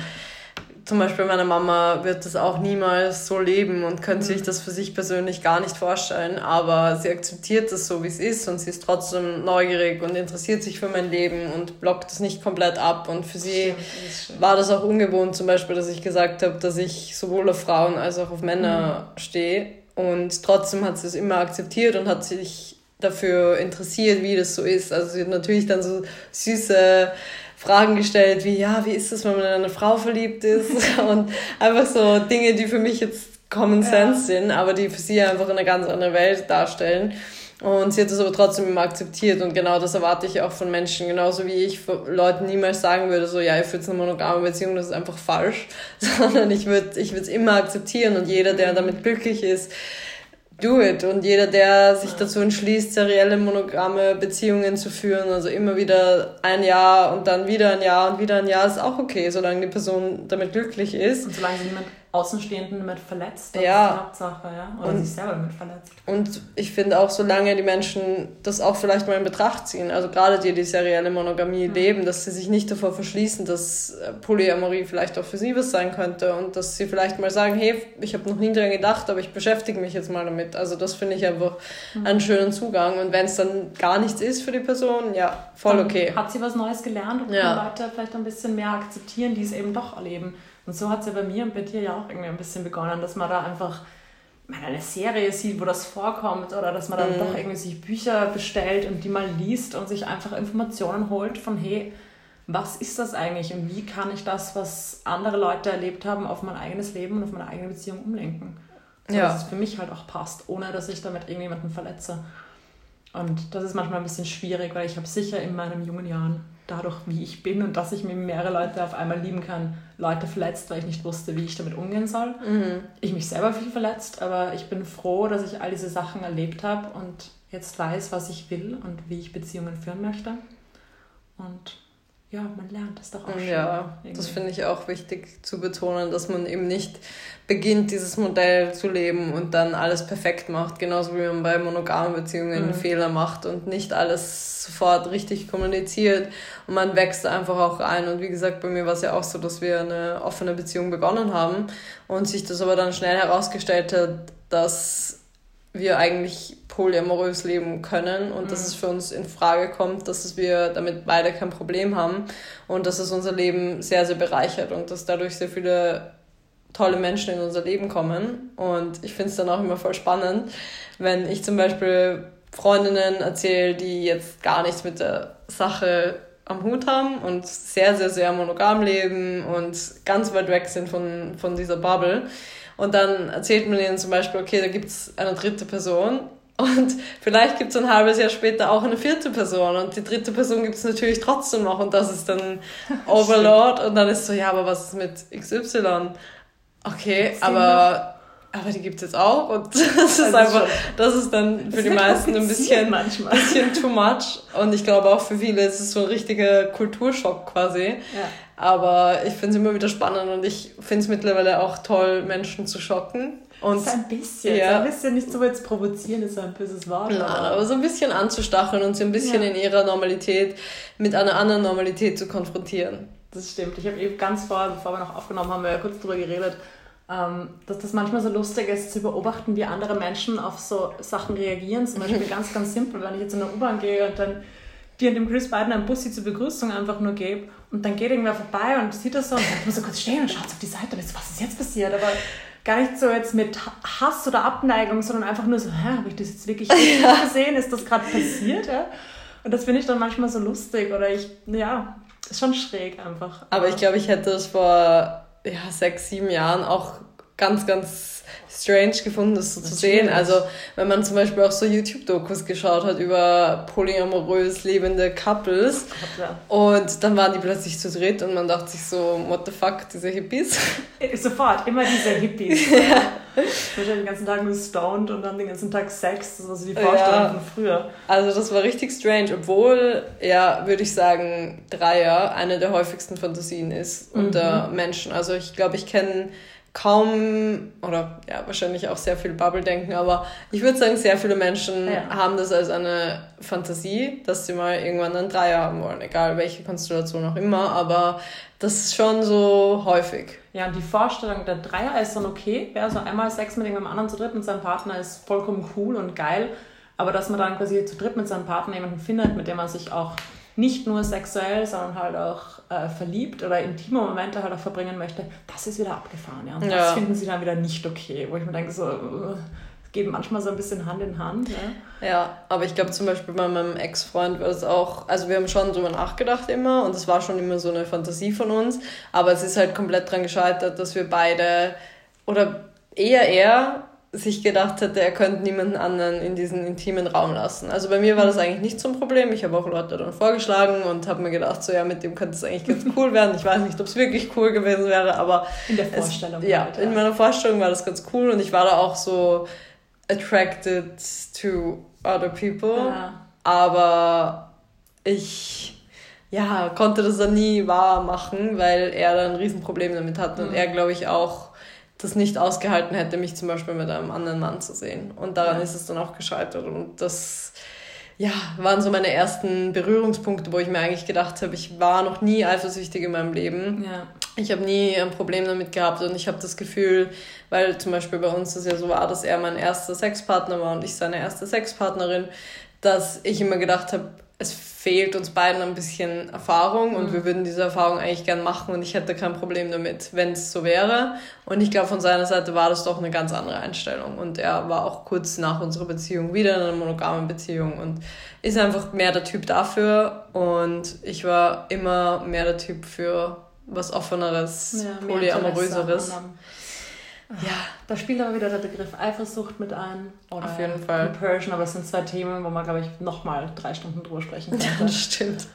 [SPEAKER 1] zum Beispiel meine Mama wird das auch niemals so leben und könnte sich mhm. das für sich persönlich gar nicht vorstellen, aber sie akzeptiert das so, wie es ist und sie ist trotzdem neugierig und interessiert sich für mein Leben und blockt es nicht komplett ab und für sie das war das auch ungewohnt zum Beispiel, dass ich gesagt habe, dass ich sowohl auf Frauen als auch auf Männer mhm. stehe und trotzdem hat sie es immer akzeptiert und hat sich dafür interessiert, wie das so ist. Also sie hat natürlich dann so süße Fragen gestellt, wie, ja, wie ist es, wenn man in eine Frau verliebt ist? Und einfach so Dinge, die für mich jetzt Common Sense ja. sind, aber die für sie einfach eine ganz andere Welt darstellen. Und sie hat das aber trotzdem immer akzeptiert und genau das erwarte ich auch von Menschen, genauso wie ich Leuten niemals sagen würde, so ja, ich führe jetzt eine monogame Beziehung, das ist einfach falsch, sondern ich würde ich es immer akzeptieren und jeder, der damit glücklich ist, do it. Und jeder, der sich dazu entschließt, serielle monogame Beziehungen zu führen, also immer wieder ein Jahr und dann wieder ein Jahr und wieder ein Jahr, ist auch okay, solange die Person damit glücklich ist.
[SPEAKER 2] Und solange sie niemand Außenstehenden damit verletzt, das ja. ist die Hauptsache, ja. Oder und, sich selber damit verletzt.
[SPEAKER 1] Und ich finde auch, solange die Menschen das auch vielleicht mal in Betracht ziehen, also gerade die, die serielle Monogamie mhm. leben, dass sie sich nicht davor verschließen, dass äh, Polyamorie vielleicht auch für sie was sein könnte und dass sie vielleicht mal sagen, hey, ich habe noch nie daran gedacht, aber ich beschäftige mich jetzt mal damit. Also das finde ich einfach mhm. einen schönen Zugang. Und wenn es dann gar nichts ist für die Person, ja, voll dann okay.
[SPEAKER 2] Hat sie was Neues gelernt und ja. kann Leute vielleicht ein bisschen mehr akzeptieren, die es eben doch erleben. Und so hat es ja bei mir und bei dir ja auch irgendwie ein bisschen begonnen, dass man da einfach mal eine Serie sieht, wo das vorkommt oder dass man dann mhm. doch irgendwie sich Bücher bestellt und die mal liest und sich einfach Informationen holt von, hey, was ist das eigentlich und wie kann ich das, was andere Leute erlebt haben, auf mein eigenes Leben und auf meine eigene Beziehung umlenken. So, ja. Dass es für mich halt auch passt, ohne dass ich damit irgendjemanden verletze. Und das ist manchmal ein bisschen schwierig, weil ich habe sicher in meinen jungen Jahren, dadurch wie ich bin und dass ich mir mehrere Leute auf einmal lieben kann, Leute verletzt, weil ich nicht wusste, wie ich damit umgehen soll. Mhm. Ich mich selber viel verletzt, aber ich bin froh, dass ich all diese Sachen erlebt habe und jetzt weiß, was ich will und wie ich Beziehungen führen möchte. Und ja, man lernt das doch auch schon.
[SPEAKER 1] Ja, irgendwie. das finde ich auch wichtig zu betonen, dass man eben nicht beginnt, dieses Modell zu leben und dann alles perfekt macht, genauso wie man bei monogamen Beziehungen mhm. Fehler macht und nicht alles sofort richtig kommuniziert und man wächst einfach auch ein. Und wie gesagt, bei mir war es ja auch so, dass wir eine offene Beziehung begonnen haben und sich das aber dann schnell herausgestellt hat, dass wir eigentlich polyamorös leben können und mhm. dass es für uns in Frage kommt, dass wir damit beide kein Problem haben und dass es unser Leben sehr, sehr bereichert und dass dadurch sehr viele tolle Menschen in unser Leben kommen. Und ich finde es dann auch immer voll spannend, wenn ich zum Beispiel Freundinnen erzähle, die jetzt gar nichts mit der Sache am Hut haben und sehr, sehr, sehr monogam leben und ganz weit weg sind von, von dieser Bubble. Und dann erzählt man ihnen zum Beispiel, okay, da gibt es eine dritte Person. Und vielleicht gibt es ein halbes Jahr später auch eine vierte Person. Und die dritte Person gibt es natürlich trotzdem noch. Und das ist dann Overlord. Und dann ist so, ja, aber was ist mit XY? Okay, aber, aber die gibt es jetzt auch und das ist einfach, das ist dann für die meisten ein bisschen, manchmal. bisschen too much und ich glaube auch für viele ist es so ein richtiger Kulturschock quasi. Ja. Aber ich finde es immer wieder spannend und ich finde es mittlerweile auch toll, Menschen zu schocken. Und
[SPEAKER 2] so ein bisschen. Ja. So ein bisschen nicht so jetzt provozieren, ist ein böses Wort.
[SPEAKER 1] Nein, aber, aber so ein bisschen anzustacheln und sie ein bisschen ja. in ihrer Normalität mit einer anderen Normalität zu konfrontieren.
[SPEAKER 2] Das stimmt. Ich habe eben ganz vor, bevor wir noch aufgenommen haben, wir ja kurz darüber geredet, ähm, dass das manchmal so lustig ist, zu beobachten, wie andere Menschen auf so Sachen reagieren. Zum Beispiel ganz, ganz simpel, wenn ich jetzt in der U-Bahn gehe und dann dir und dem Chris Biden ein Bussi zur Begrüßung einfach nur gebe und dann geht irgendwer vorbei und sieht das so und sagt, muss so kurz stehen und schaut auf die Seite und ist, was ist jetzt passiert? Aber gar nicht so jetzt mit Hass oder Abneigung, sondern einfach nur so, hä, habe ich das jetzt wirklich ja. gesehen? Ist das gerade passiert? Ja? Und das finde ich dann manchmal so lustig oder ich, ja, ist schon schräg einfach.
[SPEAKER 1] Aber ich glaube, ich hätte es vor ja, sechs, sieben Jahren auch ganz, ganz strange gefunden, das so zu sehen. Also, wenn man zum Beispiel auch so YouTube-Dokus geschaut hat über polyamorös lebende Couples und dann waren die plötzlich zu dritt und man dachte sich so, what the fuck, diese Hippies?
[SPEAKER 2] Äh, sofort, immer diese Hippies. ja. Wahrscheinlich den ganzen Tag nur stoned und dann den ganzen Tag Sex, das ist also die Vorstellung ja. von früher.
[SPEAKER 1] Also das war richtig strange, obwohl, ja, würde ich sagen, Dreier eine der häufigsten Fantasien ist mhm. unter Menschen. Also ich glaube, ich kenne kaum oder ja wahrscheinlich auch sehr viel Bubble-Denken, aber ich würde sagen, sehr viele Menschen ja. haben das als eine Fantasie, dass sie mal irgendwann einen Dreier haben wollen, egal welche Konstellation auch immer, aber das ist schon so häufig.
[SPEAKER 2] Ja, und die Vorstellung, der Dreier ist dann okay, wäre so einmal Sex mit irgendeinem anderen zu dritt mit seinem Partner ist vollkommen cool und geil, aber dass man dann quasi zu dritt mit seinem Partner jemanden findet, mit dem man sich auch nicht nur sexuell, sondern halt auch äh, verliebt oder intime Momente halt auch verbringen möchte, das ist wieder abgefahren. Ja? Und ja. das finden sie dann wieder nicht okay, wo ich mir denke, so, uh, geht manchmal so ein bisschen Hand in Hand.
[SPEAKER 1] Ja, ja aber ich glaube zum Beispiel bei meinem Ex-Freund war es auch, also wir haben schon drüber nachgedacht immer und es war schon immer so eine Fantasie von uns, aber es ist halt komplett dran gescheitert, dass wir beide oder eher er sich gedacht hätte, er könnte niemanden anderen in diesen intimen Raum lassen. Also bei mir war das eigentlich nicht so ein Problem. Ich habe auch Leute dann vorgeschlagen und habe mir gedacht, so ja, mit dem könnte es eigentlich ganz cool werden. Ich weiß nicht, ob es wirklich cool gewesen wäre, aber
[SPEAKER 2] in der Vorstellung.
[SPEAKER 1] Es, ja, halt, ja, in meiner Vorstellung war das ganz cool und ich war da auch so attracted to other people. Ja. Aber ich ja, konnte das dann nie wahr machen, weil er da ein Riesenproblem damit hatte und mhm. er, glaube ich, auch das nicht ausgehalten hätte, mich zum Beispiel mit einem anderen Mann zu sehen. Und daran ja. ist es dann auch gescheitert. Und das ja, waren so meine ersten Berührungspunkte, wo ich mir eigentlich gedacht habe, ich war noch nie eifersüchtig in meinem Leben. Ja. Ich habe nie ein Problem damit gehabt und ich habe das Gefühl, weil zum Beispiel bei uns das ja so war, dass er mein erster Sexpartner war und ich seine erste Sexpartnerin, dass ich immer gedacht habe, es fehlt uns beiden ein bisschen Erfahrung und mhm. wir würden diese Erfahrung eigentlich gern machen und ich hätte kein Problem damit, wenn es so wäre. Und ich glaube, von seiner Seite war das doch eine ganz andere Einstellung. Und er war auch kurz nach unserer Beziehung wieder in einer monogamen Beziehung und ist einfach mehr der Typ dafür. Und ich war immer mehr der Typ für was Offeneres, ja, Polyamoröseres.
[SPEAKER 2] Ja, da spielt aber wieder der Begriff Eifersucht mit ein. Oder Auf jeden Fall. Compersion, aber das sind zwei Themen, wo man, glaube ich, nochmal drei Stunden drüber sprechen kann. Ja, das stimmt.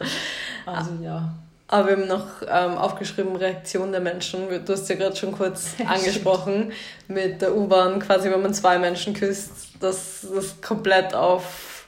[SPEAKER 1] Also ja. Aber wir haben noch ähm, aufgeschrieben, Reaktion der Menschen. Du hast ja gerade schon kurz angesprochen mit der U-Bahn, quasi wenn man zwei Menschen küsst, dass das komplett auf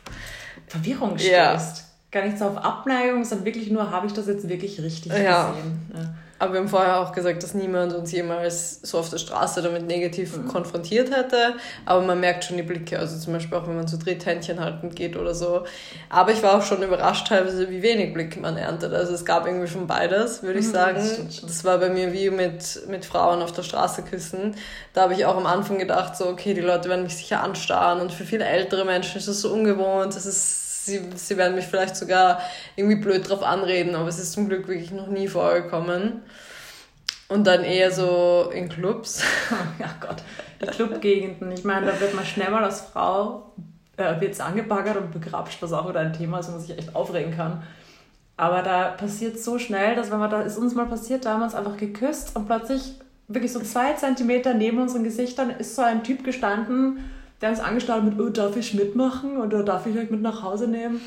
[SPEAKER 2] Verwirrung stößt. Ja. Gar nicht so auf Abneigung, sondern wirklich nur, habe ich das jetzt wirklich richtig ja. gesehen. Ja.
[SPEAKER 1] Aber wir haben vorher auch gesagt, dass niemand uns jemals so auf der Straße damit negativ mhm. konfrontiert hätte. Aber man merkt schon die Blicke, also zum Beispiel auch wenn man zu dritt Händchen halten geht oder so. Aber ich war auch schon überrascht teilweise, wie wenig Blicke man erntet. Also es gab irgendwie schon beides, würde ich mhm, sagen. Das, das, war bei mir wie mit, mit Frauen auf der Straße küssen. Da habe ich auch am Anfang gedacht, so, okay, die Leute werden mich sicher anstarren. Und für viele ältere Menschen ist das so ungewohnt. Das ist sie, sie werden mich vielleicht sogar irgendwie blöd drauf anreden, aber es ist zum Glück wirklich noch nie vorgekommen. Und dann eher so in Clubs.
[SPEAKER 2] ja Gott, die Clubgegenden. Ich meine, da wird man schnell mal als Frau äh, wird's angebaggert und begrapscht, was auch wieder ein Thema ist, wo man sich echt aufregen kann. Aber da passiert so schnell, dass wenn man da ist uns mal passiert, da haben wir uns einfach geküsst und plötzlich wirklich so zwei Zentimeter neben unseren Gesichtern ist so ein Typ gestanden, der uns angestarrt mit, oh, darf ich mitmachen oder darf ich euch mit nach Hause nehmen?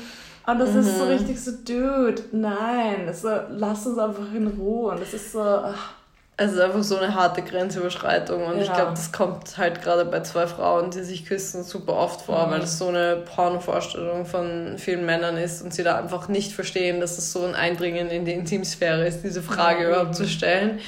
[SPEAKER 2] Und das mhm. ist so mhm. richtig so, dude, nein, so, lass uns einfach in Ruhe. Und das ist so. Ach.
[SPEAKER 1] Es ist einfach so eine harte Grenzüberschreitung und ja. ich glaube, das kommt halt gerade bei zwei Frauen, die sich küssen, super oft vor, mhm. weil es so eine Porno-Vorstellung von vielen Männern ist und sie da einfach nicht verstehen, dass es so ein Eindringen in die Intimsphäre ist, diese Frage ja, überhaupt zu stellen.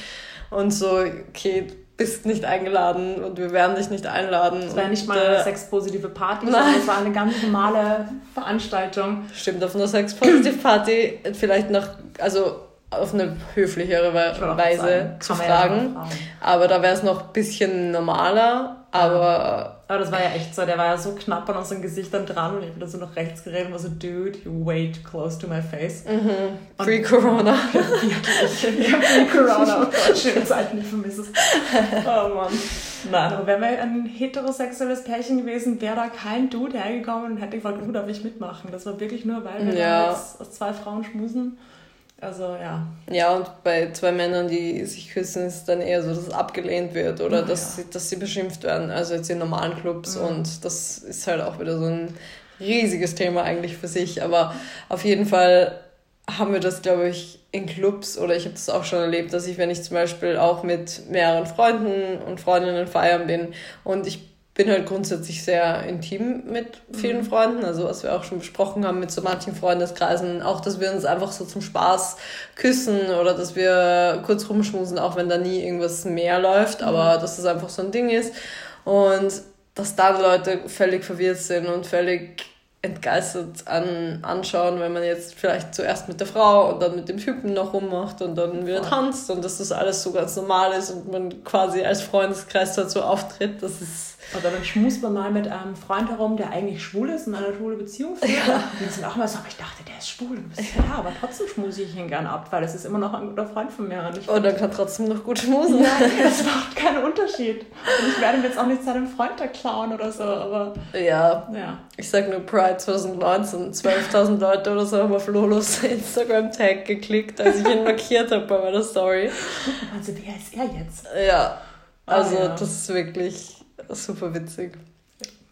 [SPEAKER 1] Und so, okay, bist nicht eingeladen und wir werden dich nicht einladen.
[SPEAKER 2] Es war nicht mal eine äh, sexpositive Party, sondern es war eine ganz normale Veranstaltung.
[SPEAKER 1] Stimmt, auf einer sexpositive Party vielleicht noch, also auf eine höflichere Weise zu fragen. Ja aber da wäre es noch ein bisschen normaler. Aber,
[SPEAKER 2] aber das war ja echt so, der war ja so knapp an unseren Gesichtern dran und ich bin da so nach rechts geredet und war so, dude, you wait close to my face. Mhm. Pre-Corona. Wirklich. ja, Pre-Corona. Oh Gott, schöne Zeiten, ich vermisse es. Oh Mann. Nein, aber wäre wir ein heterosexuelles Pärchen gewesen, wäre da kein Dude hergekommen und hätte gefragt, oh, darf ich mitmachen? Das war wirklich nur, weil wir ja. jetzt aus zwei Frauen schmusen. Also ja.
[SPEAKER 1] Ja, und bei zwei Männern, die sich küssen, ist dann eher so, dass es abgelehnt wird oder oh, dass, ja. sie, dass sie beschimpft werden. Also jetzt in normalen Clubs. Mhm. Und das ist halt auch wieder so ein riesiges Thema eigentlich für sich. Aber auf jeden Fall haben wir das, glaube ich, in Clubs oder ich habe das auch schon erlebt, dass ich, wenn ich zum Beispiel auch mit mehreren Freunden und Freundinnen feiern bin und ich bin halt grundsätzlich sehr intim mit vielen mhm. Freunden, also was wir auch schon besprochen haben mit so manchen Freundeskreisen, auch dass wir uns einfach so zum Spaß küssen oder dass wir kurz rumschmusen, auch wenn da nie irgendwas mehr läuft, mhm. aber dass das einfach so ein Ding ist und dass dann Leute völlig verwirrt sind und völlig entgeistert an, anschauen, wenn man jetzt vielleicht zuerst mit der Frau und dann mit dem Typen noch rummacht und dann wieder tanzt und dass das alles so ganz normal ist und man quasi als Freundeskreis dazu auftritt, das ist
[SPEAKER 2] oder dann schmust man mal mit einem Freund herum, der eigentlich schwul ist und eine schwule Beziehung führt. Ja. Und sind auch mal so, ich dachte, der ist schwul. Ja. ja, aber trotzdem schmuse ich ihn gern ab, weil es ist immer noch ein guter Freund von mir.
[SPEAKER 1] Und, ich und er kann trotzdem noch gut schmusen.
[SPEAKER 2] Nein, das macht keinen Unterschied. Und ich werde ihm jetzt auch nicht seinen Freund da klauen oder so, aber...
[SPEAKER 1] Ja, ja. ich sag nur Pride 2019, 12.000 Leute oder so haben auf Lolos Instagram-Tag geklickt, als ich ihn markiert habe bei meiner Story.
[SPEAKER 2] Also wer ist er jetzt?
[SPEAKER 1] Ja, also oh, ja. das ist wirklich super witzig.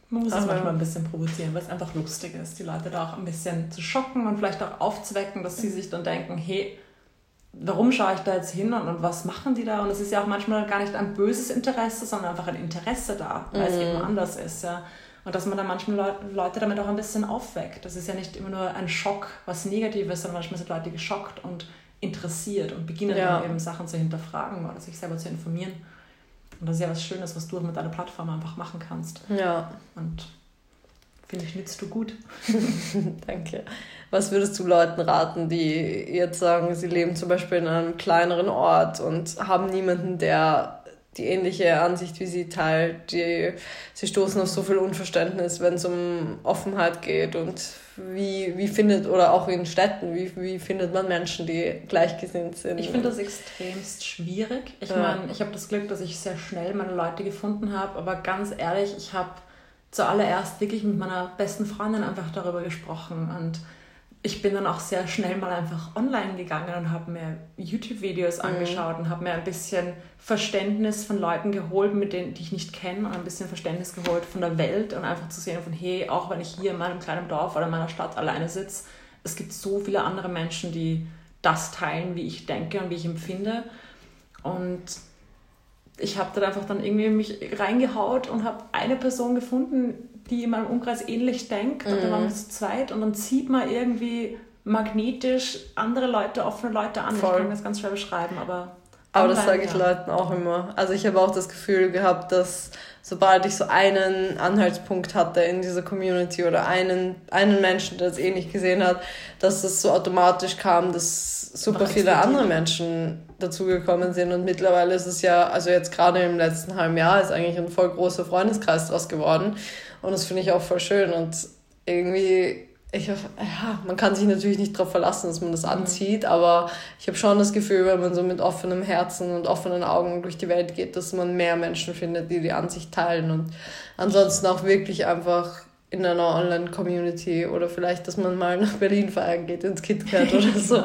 [SPEAKER 2] Man muss es manchmal ein bisschen provozieren, weil es einfach lustig ist, die Leute da auch ein bisschen zu schocken und vielleicht auch aufzuwecken, dass sie sich dann denken, hey, warum schaue ich da jetzt hin und, und was machen die da? Und es ist ja auch manchmal gar nicht ein böses Interesse, sondern einfach ein Interesse da, weil mhm. es eben anders ist. Ja. Und dass man dann manchmal Leute, Leute damit auch ein bisschen aufweckt. Das ist ja nicht immer nur ein Schock, was Negatives, sondern manchmal sind Leute geschockt und interessiert und beginnen ja. dann eben Sachen zu hinterfragen oder sich selber zu informieren. Und das ist ja was Schönes, was du mit deiner Plattform einfach machen kannst. Ja. Und finde ich, nützt du gut.
[SPEAKER 1] Danke. Was würdest du Leuten raten, die jetzt sagen, sie leben zum Beispiel in einem kleineren Ort und haben niemanden, der die ähnliche Ansicht wie sie teilt. Die, sie stoßen auf so viel Unverständnis, wenn es um Offenheit geht und wie, wie findet, oder auch in Städten, wie, wie findet man Menschen, die gleichgesinnt sind.
[SPEAKER 2] Ich finde das extremst schwierig. Ich ja. meine, ich habe das Glück, dass ich sehr schnell meine Leute gefunden habe, aber ganz ehrlich, ich habe zuallererst wirklich mit meiner besten Freundin einfach darüber gesprochen und ich bin dann auch sehr schnell mal einfach online gegangen und habe mir YouTube-Videos mhm. angeschaut und habe mir ein bisschen Verständnis von Leuten geholt, mit denen, die ich nicht kenne, und ein bisschen Verständnis geholt von der Welt und einfach zu sehen von, hey, auch wenn ich hier in meinem kleinen Dorf oder in meiner Stadt alleine sitze, es gibt so viele andere Menschen, die das teilen, wie ich denke und wie ich empfinde. Und ich habe da einfach dann irgendwie mich reingehaut und habe eine Person gefunden, die in meinem Umkreis ähnlich denkt. Und dann waren wir mhm. zu zweit und dann zieht man irgendwie magnetisch andere Leute, offene Leute an. Voll. Ich kann das ganz schwer beschreiben, aber.
[SPEAKER 1] Aber das sage ich ja. Leuten auch immer. Also ich habe auch das Gefühl gehabt, dass sobald ich so einen Anhaltspunkt hatte in dieser Community oder einen, einen Menschen, der es ähnlich gesehen hat, dass es so automatisch kam, dass super viele andere Menschen dazugekommen sind und mittlerweile ist es ja, also jetzt gerade im letzten halben Jahr ist eigentlich ein voll großer Freundeskreis draus geworden und das finde ich auch voll schön und irgendwie, ich, ja, man kann sich natürlich nicht darauf verlassen, dass man das mhm. anzieht, aber ich habe schon das Gefühl, wenn man so mit offenem Herzen und offenen Augen durch die Welt geht, dass man mehr Menschen findet, die die Ansicht teilen und ansonsten auch wirklich einfach in einer Online-Community oder vielleicht, dass man mal nach Berlin feiern geht, ins KitKat oder so.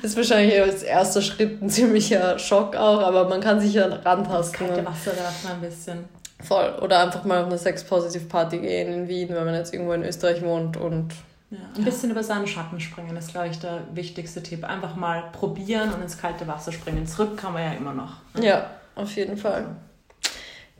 [SPEAKER 1] Das ist wahrscheinlich als erster Schritt ein ziemlicher Schock auch, aber man kann sich ja rantasten.
[SPEAKER 2] Kalte Wasser werfen ein bisschen.
[SPEAKER 1] Voll. Oder einfach mal auf eine Sex-Positive-Party gehen in Wien, wenn man jetzt irgendwo in Österreich wohnt und.
[SPEAKER 2] Ja, ein bisschen über seinen Schatten springen ist, glaube ich, der wichtigste Tipp. Einfach mal probieren und ins kalte Wasser springen. Zurück kann man ja immer noch.
[SPEAKER 1] Ja, auf jeden Fall.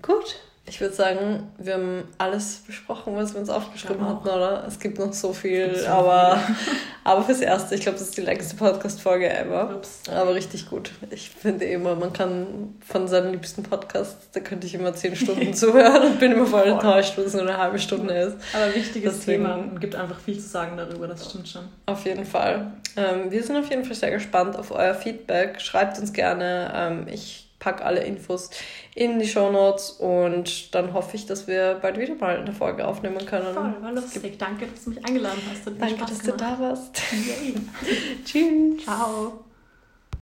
[SPEAKER 1] Gut, ich würde sagen, wir haben alles besprochen, was wir uns aufgeschrieben hatten, oder? Es gibt noch so viel, so aber, aber fürs Erste, ich glaube, das ist die längste Podcast-Folge ever. Ups. Aber richtig gut. Ich finde immer, man kann von seinen liebsten Podcasts, da könnte ich immer zehn Stunden zuhören und bin immer voll enttäuscht, wenn es nur eine halbe Stunde ist.
[SPEAKER 2] Aber wichtiges Deswegen, Thema und gibt einfach viel zu sagen darüber, das stimmt schon.
[SPEAKER 1] Auf jeden Fall. Ähm, wir sind auf jeden Fall sehr gespannt auf euer Feedback. Schreibt uns gerne. Ähm, ich packe alle Infos in die Show Notes und dann hoffe ich, dass wir bald wieder mal eine Folge aufnehmen können.
[SPEAKER 2] Voll, war lustig. Danke, dass du mich eingeladen hast.
[SPEAKER 1] Danke, dass gemacht. du da warst. Tschüss.
[SPEAKER 2] Ciao.